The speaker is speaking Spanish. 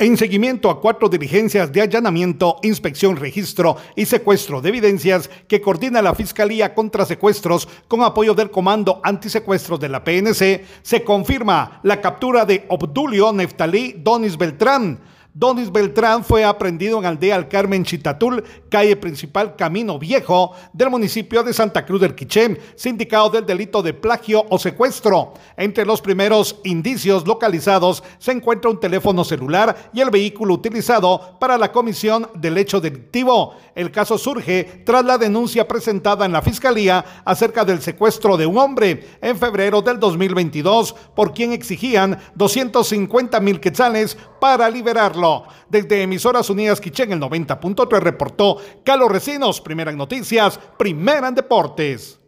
En seguimiento a cuatro diligencias de allanamiento, inspección, registro y secuestro de evidencias que coordina la Fiscalía contra Secuestros con apoyo del Comando Antisecuestros de la PNC, se confirma la captura de Obdulio Neftalí Donis Beltrán, Donis Beltrán fue aprendido en Aldea Al Carmen Chitatul, calle principal Camino Viejo del municipio de Santa Cruz del Quiché, sindicado del delito de plagio o secuestro. Entre los primeros indicios localizados se encuentra un teléfono celular y el vehículo utilizado para la comisión del hecho delictivo. El caso surge tras la denuncia presentada en la Fiscalía acerca del secuestro de un hombre en febrero del 2022, por quien exigían 250 mil quetzales para liberarlo. Desde Emisoras Unidas Quichén, el 90.3 reportó Carlos Recinos, primera en noticias, primera en deportes.